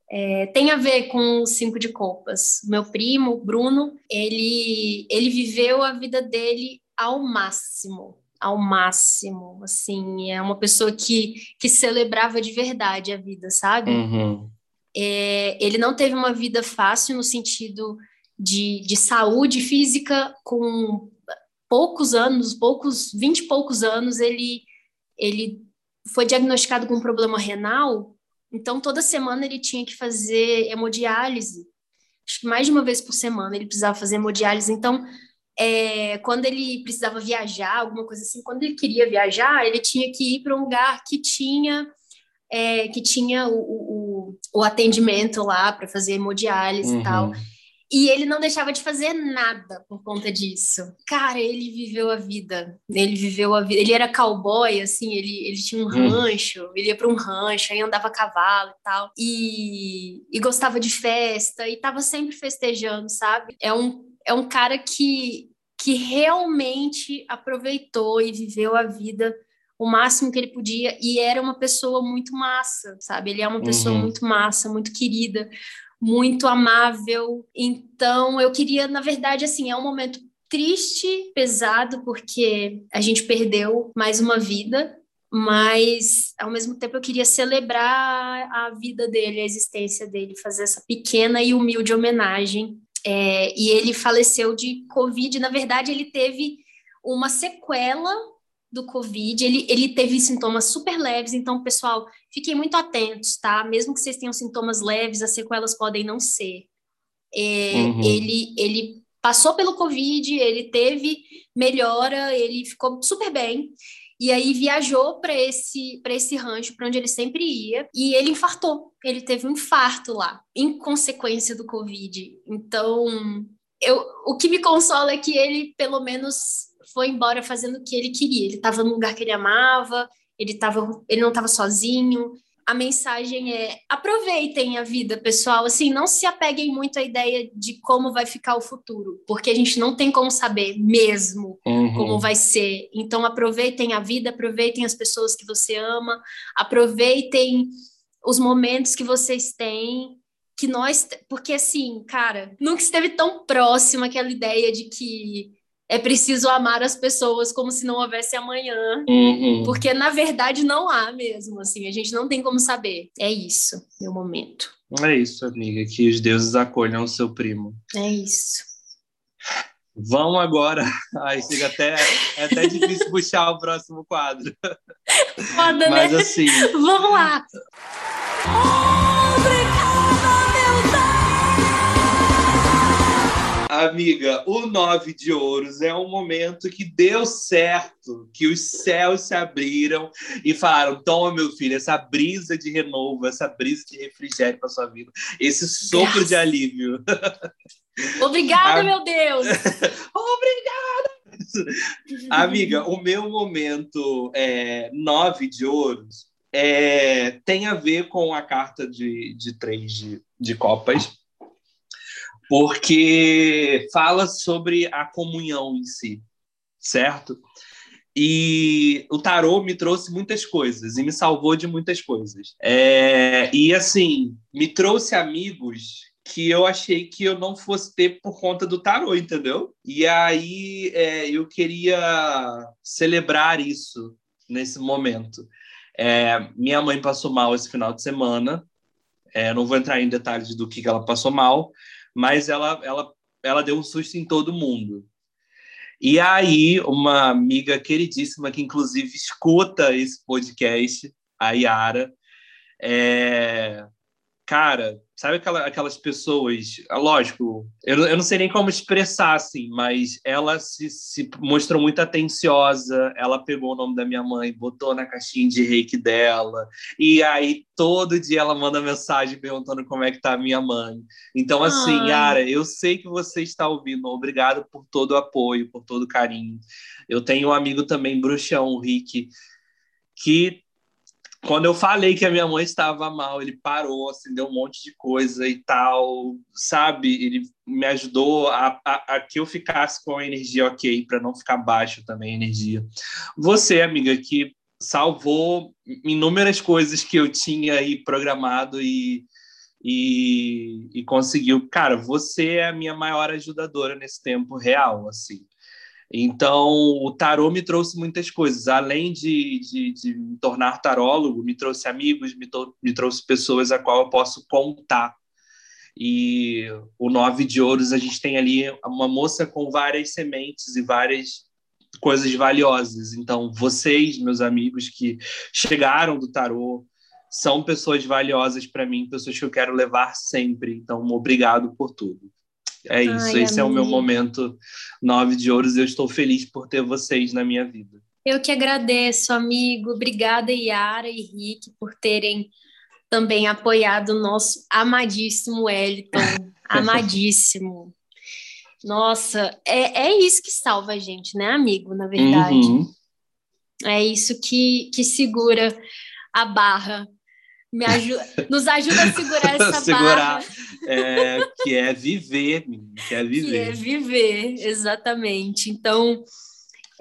é, tem a ver com o cinco de copas. Meu primo, Bruno, ele, ele viveu a vida dele ao máximo, ao máximo, assim, é uma pessoa que, que celebrava de verdade a vida, sabe? Uhum. É, ele não teve uma vida fácil no sentido de, de saúde física, com poucos anos, poucos, vinte e poucos anos, ele, ele foi diagnosticado com um problema renal, então toda semana ele tinha que fazer hemodiálise, acho que mais de uma vez por semana ele precisava fazer hemodiálise, então é, quando ele precisava viajar, alguma coisa assim, quando ele queria viajar, ele tinha que ir para um lugar que tinha é, que tinha o, o, o atendimento lá para fazer hemodiálise uhum. e tal. E ele não deixava de fazer nada por conta disso. Cara, ele viveu a vida. Ele viveu a vida. Ele era cowboy, assim, ele, ele tinha um hum. rancho, ele ia para um rancho, aí andava a cavalo e tal. E, e gostava de festa, e tava sempre festejando, sabe? É um, é um cara que, que realmente aproveitou e viveu a vida o máximo que ele podia e era uma pessoa muito massa, sabe? Ele é uma pessoa uhum. muito massa, muito querida, muito amável. Então, eu queria, na verdade, assim, é um momento triste, pesado, porque a gente perdeu mais uma vida, mas ao mesmo tempo eu queria celebrar a vida dele, a existência dele, fazer essa pequena e humilde homenagem. É, e ele faleceu de Covid, na verdade, ele teve uma sequela do Covid, ele, ele teve sintomas super leves, então, pessoal, fiquem muito atentos, tá? Mesmo que vocês tenham sintomas leves, as sequelas podem não ser. É, uhum. ele, ele passou pelo Covid, ele teve melhora, ele ficou super bem. E aí viajou para esse para esse rancho para onde ele sempre ia e ele infartou. Ele teve um infarto lá em consequência do Covid. Então, eu, o que me consola é que ele pelo menos foi embora fazendo o que ele queria. Ele estava no lugar que ele amava, ele, tava, ele não estava sozinho. A mensagem é: aproveitem a vida, pessoal. Assim, não se apeguem muito à ideia de como vai ficar o futuro, porque a gente não tem como saber mesmo uhum. como vai ser. Então, aproveitem a vida, aproveitem as pessoas que você ama, aproveitem os momentos que vocês têm que nós, porque assim, cara, nunca esteve tão próximo aquela ideia de que é preciso amar as pessoas como se não houvesse amanhã, uhum. porque na verdade não há mesmo, assim, a gente não tem como saber. É isso, meu momento. É isso, amiga, que os deuses acolham o seu primo. É isso. Vamos agora. Ai, chega até, é até difícil puxar o próximo quadro. Foda, Mas né? assim. Vamos lá. Amiga, o nove de ouros é um momento que deu certo, que os céus se abriram e falaram: toma, meu filho, essa brisa de renovo, essa brisa de refrigério para sua vida, esse sopro de alívio. Obrigada, meu Deus! Obrigada! Amiga, o meu momento é, nove de ouros é, tem a ver com a carta de, de três de, de copas porque fala sobre a comunhão em si, certo? E o tarô me trouxe muitas coisas e me salvou de muitas coisas. É, e assim, me trouxe amigos que eu achei que eu não fosse ter por conta do tarô, entendeu? E aí é, eu queria celebrar isso nesse momento. É, minha mãe passou mal esse final de semana. É, não vou entrar em detalhes do que, que ela passou mal, mas ela, ela, ela deu um susto em todo mundo. E aí, uma amiga queridíssima, que inclusive escuta esse podcast, a Yara, é... cara, Sabe aquela, aquelas pessoas, lógico, eu, eu não sei nem como expressar assim, mas ela se, se mostrou muito atenciosa. Ela pegou o nome da minha mãe, botou na caixinha de reiki dela, e aí todo dia ela manda mensagem perguntando como é que tá a minha mãe. Então, assim, Ai. Yara, eu sei que você está ouvindo. Obrigado por todo o apoio, por todo o carinho. Eu tenho um amigo também, Bruxão, o Rick, que quando eu falei que a minha mãe estava mal, ele parou, acendeu um monte de coisa e tal, sabe? Ele me ajudou a, a, a que eu ficasse com a energia ok, para não ficar baixo também a energia. Você, amiga, que salvou inúmeras coisas que eu tinha aí programado e, e, e conseguiu. Cara, você é a minha maior ajudadora nesse tempo real, assim. Então, o tarô me trouxe muitas coisas. Além de, de, de me tornar tarólogo, me trouxe amigos, me, me trouxe pessoas a qual eu posso contar. E o Nove de Ouros, a gente tem ali uma moça com várias sementes e várias coisas valiosas. Então, vocês, meus amigos que chegaram do tarô, são pessoas valiosas para mim, pessoas que eu quero levar sempre. Então, obrigado por tudo. É isso, Ai, esse amiga. é o meu momento nove de ouros. Eu estou feliz por ter vocês na minha vida. Eu que agradeço, amigo. Obrigada, Yara e Rick, por terem também apoiado o nosso amadíssimo Wellington. amadíssimo. Nossa, é, é isso que salva a gente, né, amigo? Na verdade. Uhum. É isso que, que segura a barra. Me ajuda, nos ajuda a segurar essa segurar, barra. É, que é viver, que é viver. Que é viver, exatamente. Então,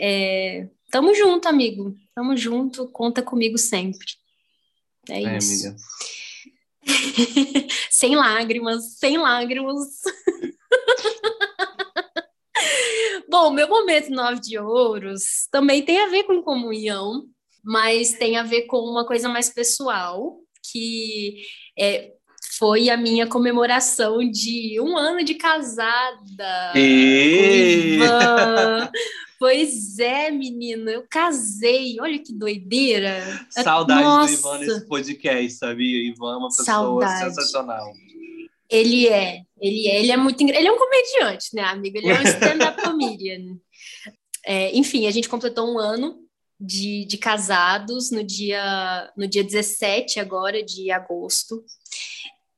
é, tamo junto, amigo. Tamo junto, conta comigo sempre. É, é isso. Amiga. sem lágrimas, sem lágrimas. Bom, meu momento nove de ouros também tem a ver com comunhão, mas tem a ver com uma coisa mais pessoal, que é, foi a minha comemoração de um ano de casada. E... Pois é, menino, eu casei. Olha que doideira. Saudade Nossa. do Ivan nesse podcast, sabia? Ivan é uma pessoa Saudade. sensacional. Ele é, ele é, ele é muito ele é um comediante, né, amigo? Ele é um stand-up comedian. É, enfim, a gente completou um ano de, de casados no dia no dia 17 agora de agosto.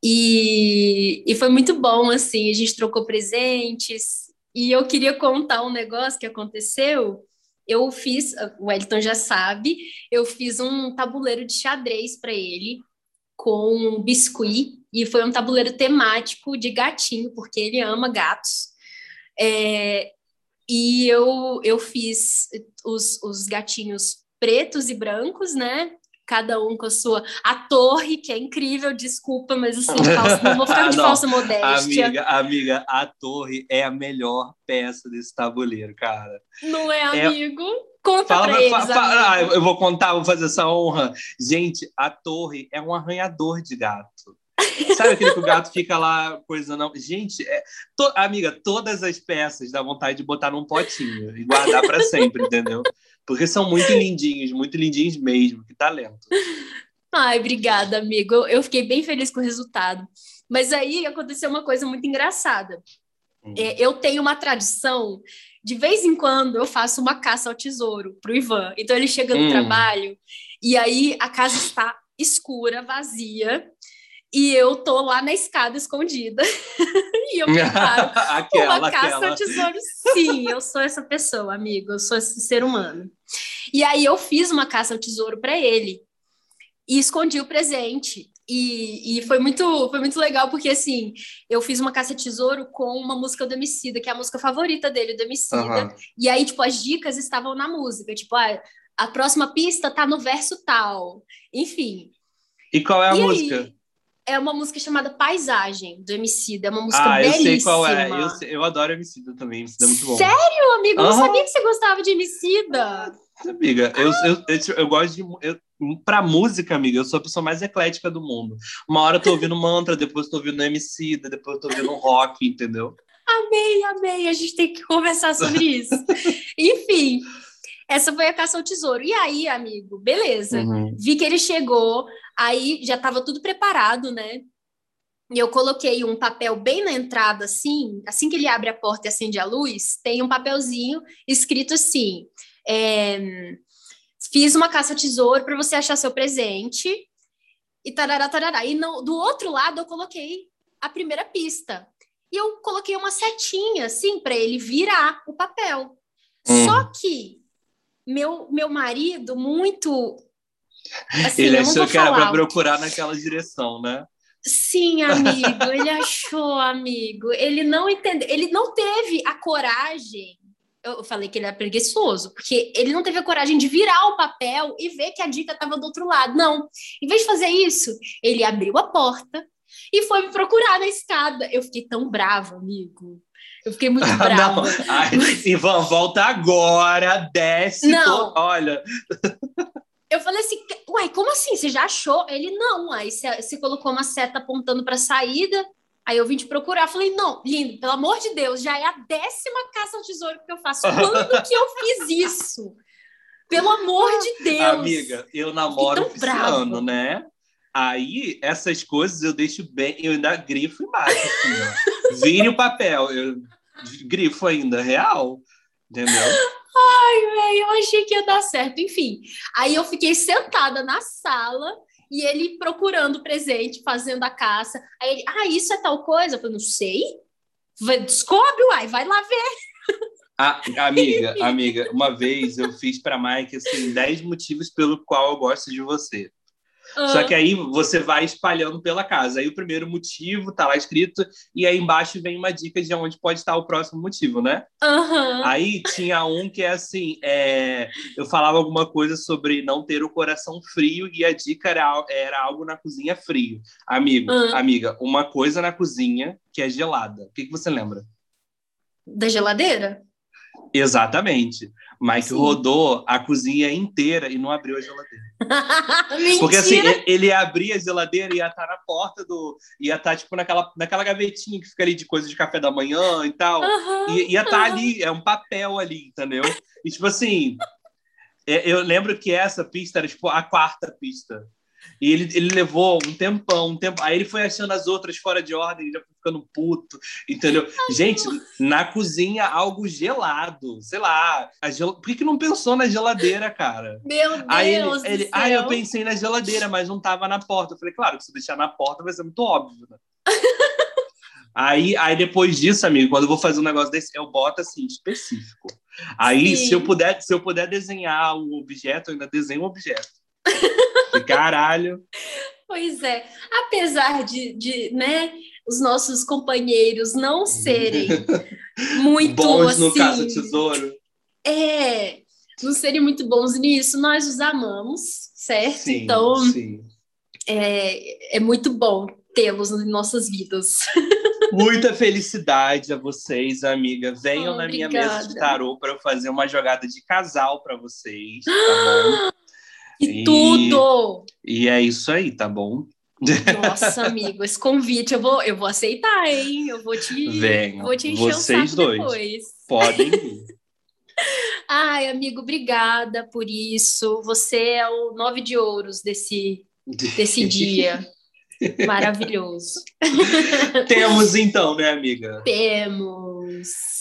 E, e foi muito bom, assim, a gente trocou presentes, e eu queria contar um negócio que aconteceu. Eu fiz, o Wellington já sabe, eu fiz um tabuleiro de xadrez para ele com biscuit e foi um tabuleiro temático de gatinho, porque ele ama gatos. É, e eu, eu fiz os, os gatinhos pretos e brancos, né? cada um com a sua. A torre, que é incrível, desculpa, mas assim, falso, não vou ficar de falsa modéstia. Amiga, amiga, a torre é a melhor peça desse tabuleiro, cara. Não é, é... amigo? Conta fala, pra eles, fa, fa, ah, Eu vou contar, vou fazer essa honra. Gente, a torre é um arranhador de gato. Sabe aquele que o gato fica lá coisando? Gente, é, to, amiga, todas as peças dá vontade de botar num potinho e guardar para sempre, entendeu? Porque são muito lindinhos, muito lindinhos mesmo. Que talento. Ai, obrigada, amigo. Eu fiquei bem feliz com o resultado. Mas aí aconteceu uma coisa muito engraçada. Hum. É, eu tenho uma tradição, de vez em quando eu faço uma caça ao tesouro pro Ivan. Então ele chega no hum. trabalho e aí a casa está escura, vazia, e eu tô lá na escada escondida. e eu preparo aquela, uma caça aquela. ao tesouro. Sim, eu sou essa pessoa, amigo. Eu sou esse ser humano. E aí eu fiz uma caça ao tesouro para ele e escondi o presente. E, e, foi muito foi muito legal porque assim eu fiz uma caça tesouro com uma música do Emicida que é a música favorita dele do Emicida uhum. e aí tipo as dicas estavam na música tipo ah, a próxima pista tá no verso tal enfim e qual é a e música aí, é uma música chamada Paisagem, do Emicida. É uma música ah, belíssima. eu sei qual é. Eu, sei, eu adoro Emicida também. Emicida é muito bom. Sério, amigo? Eu não sabia que você gostava de Emicida. Amiga, eu, eu, eu, eu, gosto de... Eu, pra música, amiga, eu sou a pessoa mais eclética do mundo. Uma hora eu tô ouvindo mantra, depois tô ouvindo Emicida, depois eu tô ouvindo rock, entendeu? Amei, amei. A gente tem que conversar sobre isso. Enfim... Essa foi a caça ao tesouro. E aí, amigo, beleza. Uhum. Vi que ele chegou, aí já estava tudo preparado, né? E eu coloquei um papel bem na entrada, assim, assim que ele abre a porta e acende a luz, tem um papelzinho escrito assim: é, fiz uma caça ao tesouro para você achar seu presente. E tarará, tarará. E no, do outro lado eu coloquei a primeira pista. E eu coloquei uma setinha, assim, para ele virar o papel. Hum. Só que meu, meu marido, muito. Assim, ele achou que era para procurar naquela direção, né? Sim, amigo, ele achou, amigo. Ele não entendeu, ele não teve a coragem. Eu falei que ele era preguiçoso, porque ele não teve a coragem de virar o papel e ver que a dica estava do outro lado. Não. Em vez de fazer isso, ele abriu a porta e foi me procurar na escada. Eu fiquei tão brava, amigo. Eu fiquei muito brava. Ai, Ivan, volta agora, desce. Não. olha. Eu falei assim, ué, como assim? Você já achou? Ele, não. Aí você colocou uma seta apontando para a saída. Aí eu vim te procurar. Falei, não, lindo, pelo amor de Deus, já é a décima caça ao tesouro que eu faço. Quando que eu fiz isso? Pelo amor de Deus. Amiga, eu namoro esse ano, né? Aí, essas coisas eu deixo bem, eu ainda grifo embaixo, assim, ó. Vire o papel. Eu grifo ainda, real. Entendeu? Ai, velho, eu achei que ia dar certo. Enfim, aí eu fiquei sentada na sala e ele procurando presente, fazendo a caça. Aí ele, ah, isso é tal coisa? Eu falei, não sei. Descobre, uai, vai lá ver. Ah, amiga, amiga, uma vez eu fiz para Mike assim 10 motivos pelo qual eu gosto de você. Uhum. Só que aí você vai espalhando pela casa. Aí o primeiro motivo tá lá escrito, e aí embaixo vem uma dica de onde pode estar o próximo motivo, né? Uhum. Aí tinha um que é assim: é... eu falava alguma coisa sobre não ter o coração frio, e a dica era, era algo na cozinha frio. Amigo, uhum. amiga, uma coisa na cozinha que é gelada. O que, que você lembra? Da geladeira? Exatamente. Mike Sim. rodou a cozinha inteira e não abriu a geladeira. Porque assim, ele abria a geladeira e ia estar na porta do. ia estar, tipo, naquela, naquela gavetinha que fica ali de coisa de café da manhã e tal. Uhum, e ia estar uhum. ali, é um papel ali, entendeu? E tipo assim. É, eu lembro que essa pista era tipo a quarta pista. E ele, ele levou um tempão, um tempo. Aí ele foi achando as outras fora de ordem, já foi ficando puto, entendeu? Ai, Gente, na cozinha, algo gelado, sei lá. Gel... Por que, que não pensou na geladeira, cara? Meu Deus! Aí ele, ele, ele ah, eu pensei na geladeira, mas não tava na porta. Eu falei, claro, que se deixar na porta vai ser muito óbvio, né? Aí, aí depois disso, amigo, quando eu vou fazer um negócio desse, eu boto assim, específico. Aí, se eu puder, se eu puder desenhar o objeto, eu ainda desenho o objeto. Caralho. Pois é. Apesar de, de né, os nossos companheiros não serem muito bons assim, no caça-tesouro. É, não serem muito bons nisso, nós os amamos, certo? Sim, então, sim. É, é muito bom tê-los em nossas vidas. Muita felicidade a vocês, amiga. Venham oh, na minha mesa de tarô para eu fazer uma jogada de casal para vocês, tá bom? E, e tudo! E é isso aí, tá bom? Nossa, amigo, esse convite eu vou, eu vou aceitar, hein? Eu vou te, Venham, vou te encher vocês o saco dois depois. Podem ir. Ai, amigo, obrigada por isso. Você é o nove de ouros desse, desse dia. Maravilhoso. Temos então, né, amiga? Temos.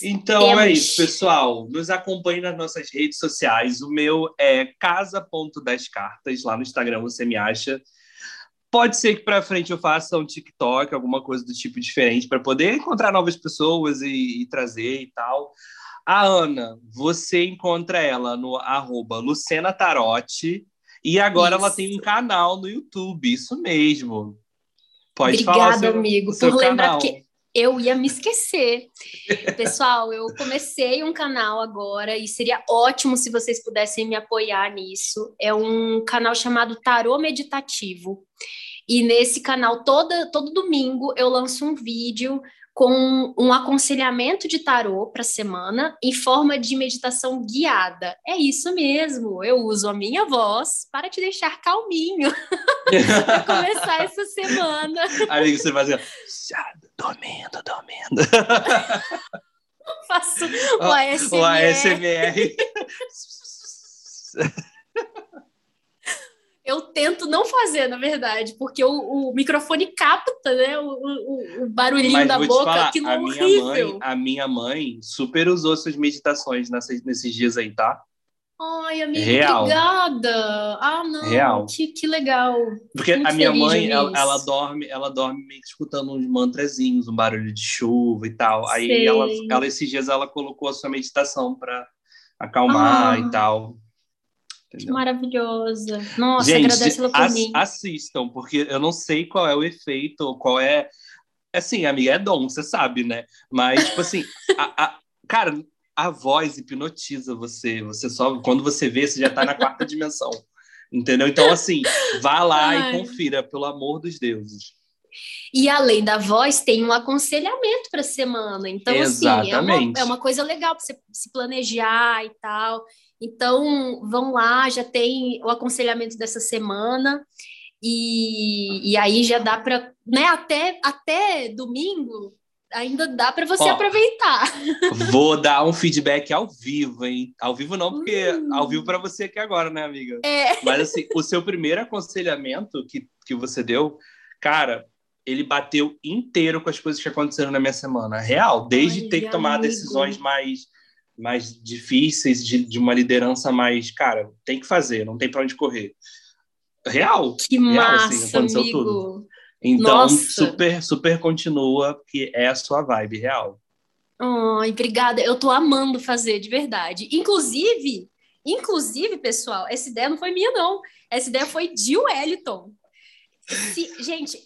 Então Temos. é isso, pessoal. Nos acompanhe nas nossas redes sociais. O meu é casa.dascartas. Lá no Instagram você me acha. Pode ser que para frente eu faça um TikTok, alguma coisa do tipo diferente, para poder encontrar novas pessoas e, e, trazer e tal. A Ana, você encontra ela no arroba Lucena Tarotti. E agora isso. ela tem um canal no YouTube, isso mesmo. Pode Obrigada, falar seu, amigo, seu por lembrar, canal. Eu ia me esquecer. Pessoal, eu comecei um canal agora e seria ótimo se vocês pudessem me apoiar nisso. É um canal chamado Tarô Meditativo. E nesse canal, toda, todo domingo, eu lanço um vídeo com um aconselhamento de tarô para a semana em forma de meditação guiada. É isso mesmo, eu uso a minha voz para te deixar calminho para começar essa semana. Aí você dizer, dormindo, dormindo. Faço o ASMR. O ASMR. Tento não fazer, na verdade, porque o, o microfone capta, né? O, o, o barulhinho Mas da boca, falar, aquilo a é minha horrível. mãe, a minha mãe super usou suas meditações nessas, nesses dias aí, tá? Ai, amiga, Real. obrigada. Ah, não, Real. Que, que legal. Porque Muito a minha mãe, ela, ela dorme, ela dorme meio que escutando uns mantrazinhos, um barulho de chuva e tal. Aí ela, ela esses dias ela colocou a sua meditação para acalmar Ah. e tal. Que Entendeu? maravilhosa. Nossa, Gente, agradece ela por ass- mim. assistam, porque eu não sei qual é o efeito, qual é. Assim, amiga, é dom, você sabe, né? Mas, tipo assim, a- a- cara, a voz hipnotiza você. Você só. Quando você vê, você já tá na quarta dimensão. Entendeu? Então, assim, vá lá Ai. e confira, pelo amor dos deuses. E além da voz, tem um aconselhamento para a semana. Então, assim, é uma, Exatamente. é uma coisa legal para você se planejar e tal. Então, vão lá, já tem o aconselhamento dessa semana. E, e aí já dá para, né, até, até domingo, ainda dá para você Ó. aproveitar. Vou dar um feedback ao vivo, hein? Ao vivo não, porque Hum. ao vivo para você aqui agora, né, amiga? É. Mas assim, o seu primeiro aconselhamento que, que você deu, cara, ele bateu inteiro com as coisas que aconteceram na minha semana. Real, desde ter que Olha, tomar amigo. decisões mais mais difíceis, de, de uma liderança mais, cara, tem que fazer, não tem para onde correr. Real. Que real, massa, assim, aconteceu amigo. tudo. Então, Nossa. super, super continua, que é a sua vibe real. Ai, obrigada. Eu tô amando fazer, de verdade. Inclusive, inclusive, pessoal, essa ideia não foi minha, não. Essa ideia foi de Wellington. Se- gente,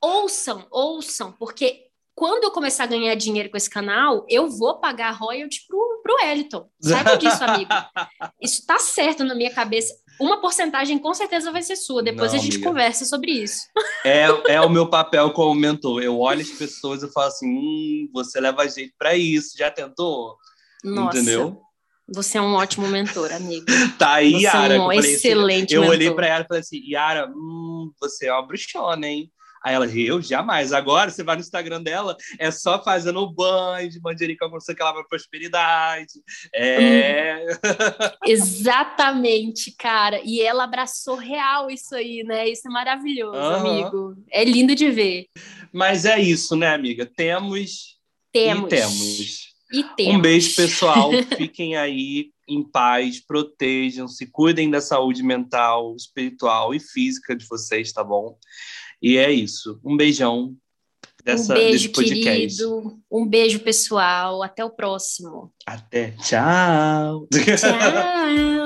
ouçam, ouçam, porque quando eu começar a ganhar dinheiro com esse canal, eu vou pagar royalty pro, pro Wellington. Saiba disso, amigo. Isso tá certo na minha cabeça. Uma porcentagem com certeza vai ser sua. Depois Não, a gente amiga. conversa sobre isso. É, é o meu papel como mentor. Eu olho as pessoas e falo assim: hum, você leva jeito pra isso, já tentou? Nossa, Entendeu? você é um ótimo mentor, amigo. Tá aí, Yara. é um eu assim, excelente Eu mentor. olhei pra ela e falei assim: Yara, hum, você é uma bruxona, hein? Aí ela, eu jamais. Agora você vai no Instagram dela, é só fazendo o banho de manjerica com você que ela vai prosperidade. É. Exatamente, cara. E ela abraçou real isso aí, né? Isso é maravilhoso, Aham. amigo. É lindo de ver. Mas é isso, né, amiga? Temos, Temos. e temos. E temos. Um beijo, pessoal. Fiquem aí em paz, protejam-se, cuidem da saúde mental, espiritual e física de vocês, tá bom? E é isso. Um beijão dessa, um beijo, desse podcast. querido. Um beijo, pessoal. Até o próximo. Até. Tchau. Tchau.